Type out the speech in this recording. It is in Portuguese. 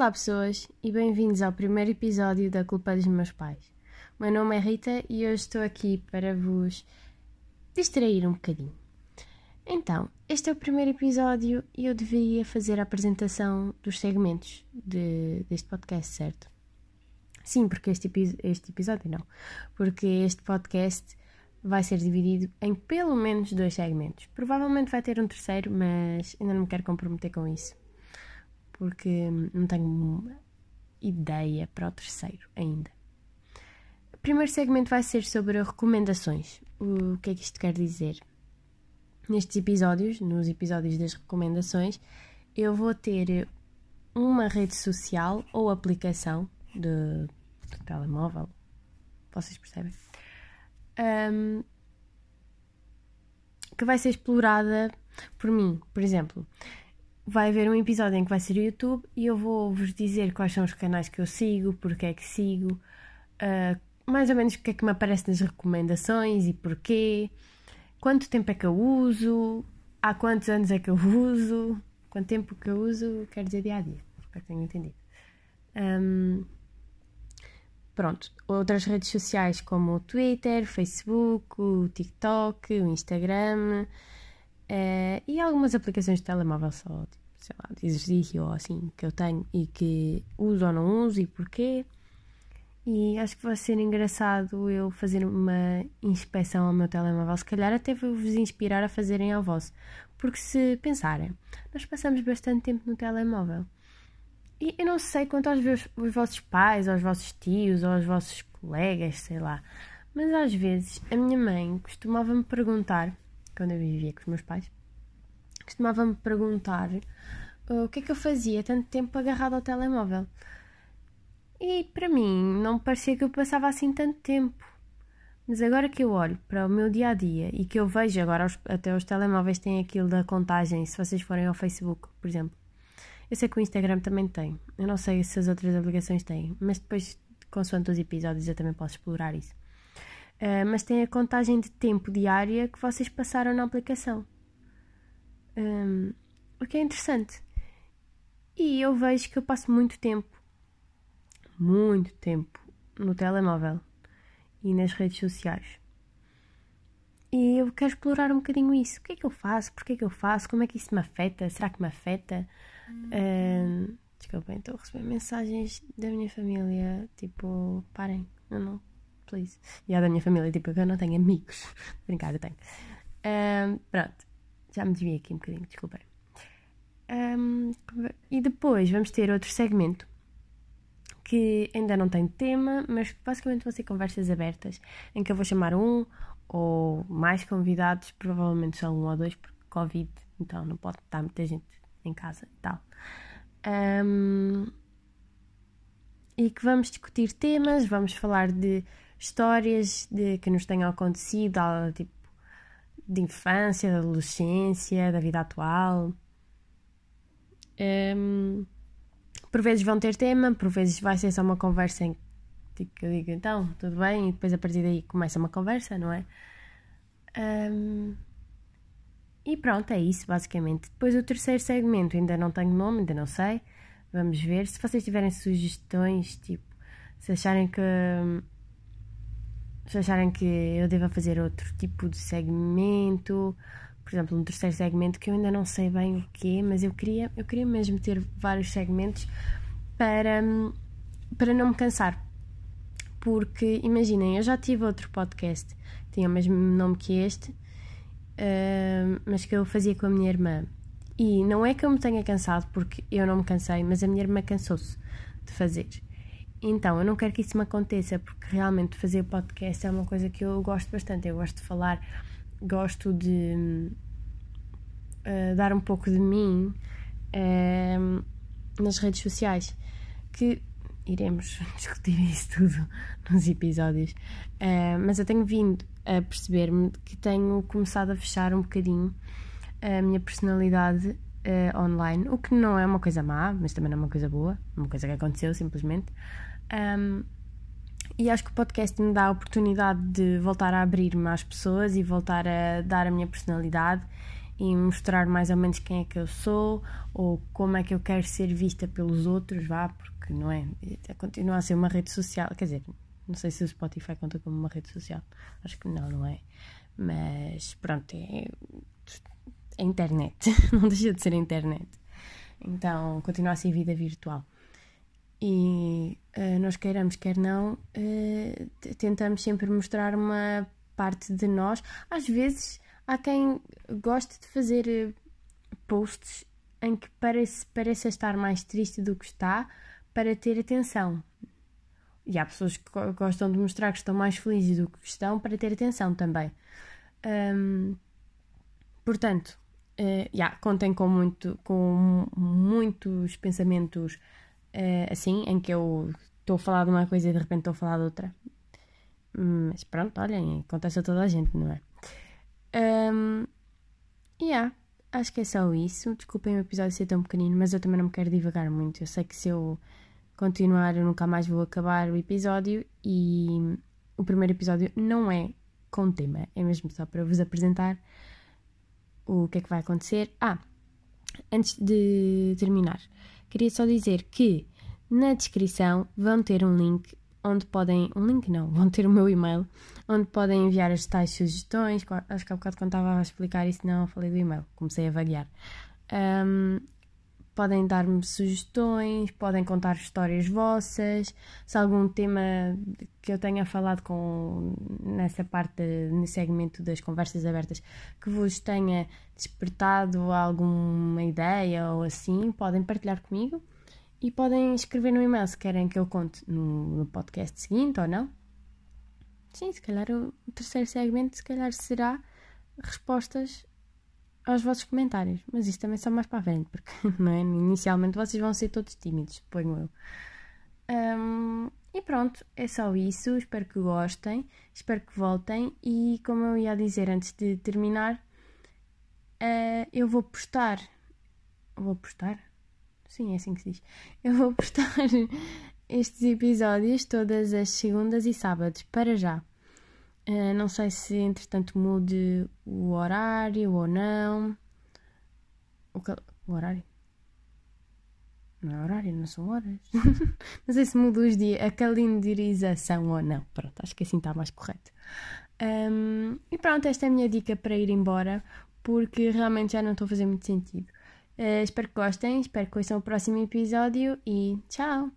Olá pessoas e bem-vindos ao primeiro episódio da Culpa dos Meus Pais. O meu nome é Rita e hoje estou aqui para vos distrair um bocadinho. Então, este é o primeiro episódio e eu deveria fazer a apresentação dos segmentos de, deste podcast, certo? Sim, porque este, este episódio não, porque este podcast vai ser dividido em pelo menos dois segmentos. Provavelmente vai ter um terceiro, mas ainda não me quero comprometer com isso porque não tenho ideia para o terceiro ainda. O primeiro segmento vai ser sobre recomendações. O que é que isto quer dizer? Nestes episódios, nos episódios das recomendações, eu vou ter uma rede social ou aplicação de, de telemóvel, vocês percebem? Um, que vai ser explorada por mim. Por exemplo, vai haver um episódio em que vai ser o YouTube e eu vou vos dizer quais são os canais que eu sigo, porque é que sigo, uh, mais ou menos o que é que me aparece nas recomendações e porquê, quanto tempo é que eu uso, há quantos anos é que eu uso, quanto tempo que eu uso, quer dizer dia a dia. Espero que tenham entendido. Um, pronto, outras redes sociais como o Twitter, Facebook, o TikTok, o Instagram. Uh, e algumas aplicações de telemóvel só, sei lá, de exercício ou assim, que eu tenho e que uso ou não uso e porquê. E acho que vai ser engraçado eu fazer uma inspeção ao meu telemóvel, se calhar até vou-vos inspirar a fazerem ao vosso. Porque se pensarem, nós passamos bastante tempo no telemóvel. E eu não sei quanto aos, meus, aos vossos pais, aos vossos tios, aos vossos colegas, sei lá. Mas às vezes a minha mãe costumava-me perguntar quando eu vivia com os meus pais, costumava-me perguntar uh, o que é que eu fazia tanto tempo agarrado ao telemóvel. E para mim não parecia que eu passava assim tanto tempo. Mas agora que eu olho para o meu dia a dia e que eu vejo agora os, até os telemóveis têm aquilo da contagem, se vocês forem ao Facebook, por exemplo. Eu sei que o Instagram também tem. Eu não sei se as outras aplicações têm, mas depois, consoante os episódios, eu também posso explorar isso. Uh, mas tem a contagem de tempo diária que vocês passaram na aplicação. Um, o que é interessante. E eu vejo que eu passo muito tempo, muito tempo, no telemóvel e nas redes sociais. E eu quero explorar um bocadinho isso. O que é que eu faço? Porquê é que eu faço? Como é que isso me afeta? Será que me afeta? Um, desculpem, estou a receber mensagens da minha família, tipo, parem, eu não please. E a da minha família, tipo, eu não tenho amigos. Brincar, eu tenho. Um, pronto, já me desviei aqui um bocadinho, desculpem. Um, e depois vamos ter outro segmento que ainda não tem tema, mas basicamente vão ser conversas abertas em que eu vou chamar um ou mais convidados, provavelmente só um ou dois, porque Covid, então não pode estar muita gente em casa e tal. Um, e que vamos discutir temas, vamos falar de histórias de, que nos tenham acontecido, tipo, de infância, de adolescência, da vida atual. Um, por vezes vão ter tema, por vezes vai ser só uma conversa em que eu digo então, tudo bem, e depois a partir daí começa uma conversa, não é? Um, e pronto, é isso basicamente. Depois o terceiro segmento, ainda não tenho nome, ainda não sei. Vamos ver. Se vocês tiverem sugestões, tipo, se acharem que se acharem que eu deva fazer outro tipo de segmento, por exemplo, um terceiro segmento que eu ainda não sei bem o que é, mas eu queria, eu queria mesmo ter vários segmentos para, para não me cansar. Porque imaginem, eu já tive outro podcast tinha o mesmo nome que este, uh, mas que eu fazia com a minha irmã. E não é que eu me tenha cansado, porque eu não me cansei, mas a minha irmã cansou-se de fazer. Então, eu não quero que isso me aconteça, porque realmente fazer podcast é uma coisa que eu gosto bastante. Eu gosto de falar, gosto de uh, dar um pouco de mim uh, nas redes sociais. Que iremos discutir isso tudo nos episódios. Uh, mas eu tenho vindo a perceber-me que tenho começado a fechar um bocadinho a minha personalidade Uh, online, o que não é uma coisa má, mas também não é uma coisa boa, uma coisa que aconteceu simplesmente. Um, e acho que o podcast me dá a oportunidade de voltar a abrir-me às pessoas e voltar a dar a minha personalidade e mostrar mais ou menos quem é que eu sou ou como é que eu quero ser vista pelos outros, vá, porque não é? Continua a ser uma rede social, quer dizer, não sei se o Spotify conta como uma rede social, acho que não, não é? Mas pronto, é, é internet, não deixa de ser internet. Então continua a ser vida virtual. E uh, nós queiramos, quer não, uh, tentamos sempre mostrar uma parte de nós. Às vezes há quem goste de fazer eh, posts em que parece, pareça estar mais triste do que está para ter atenção. E há pessoas que gostam de mostrar que estão mais felizes do que estão para ter atenção também. Um, portanto, uh, yeah, contem com, muito, com muitos pensamentos uh, assim, em que eu estou a falar de uma coisa e de repente estou a falar de outra. Mas pronto, olhem, acontece a toda a gente, não é? Um, yeah, acho que é só isso. Desculpem o episódio ser tão pequenino, mas eu também não me quero divagar muito. Eu sei que se eu continuar, eu nunca mais vou acabar o episódio e o primeiro episódio não é com tema, é mesmo só para vos apresentar o que é que vai acontecer. Ah, antes de terminar, queria só dizer que na descrição vão ter um link onde podem. Um link não, vão ter o meu e-mail, onde podem enviar as tais sugestões. Acho que há bocado quando estava a explicar isso, não falei do e-mail, comecei a vaguear. Um, podem dar-me sugestões, podem contar histórias vossas, se algum tema que eu tenha falado com nessa parte, nesse segmento das conversas abertas, que vos tenha despertado alguma ideia ou assim, podem partilhar comigo. E podem escrever no e-mail se querem que eu conte no, no podcast seguinte ou não. Sim, se calhar o terceiro segmento se calhar será respostas aos vossos comentários. Mas isso também só mais para a frente, porque não é? inicialmente vocês vão ser todos tímidos, ponho eu. Um, e pronto, é só isso. Espero que gostem, espero que voltem. E como eu ia dizer antes de terminar, uh, eu vou postar. Vou postar? Sim, é assim que se diz. Eu vou postar estes episódios todas as segundas e sábados, para já. Uh, não sei se entretanto mude o horário ou não. O, cal... o horário? Não é horário, não são horas. não sei se muda os dias, a calendarização ou não. Pronto, acho que assim está mais correto. Um, e pronto, esta é a minha dica para ir embora, porque realmente já não estou a fazer muito sentido. Uh, espero que gostem, espero que ouçam o próximo episódio e tchau!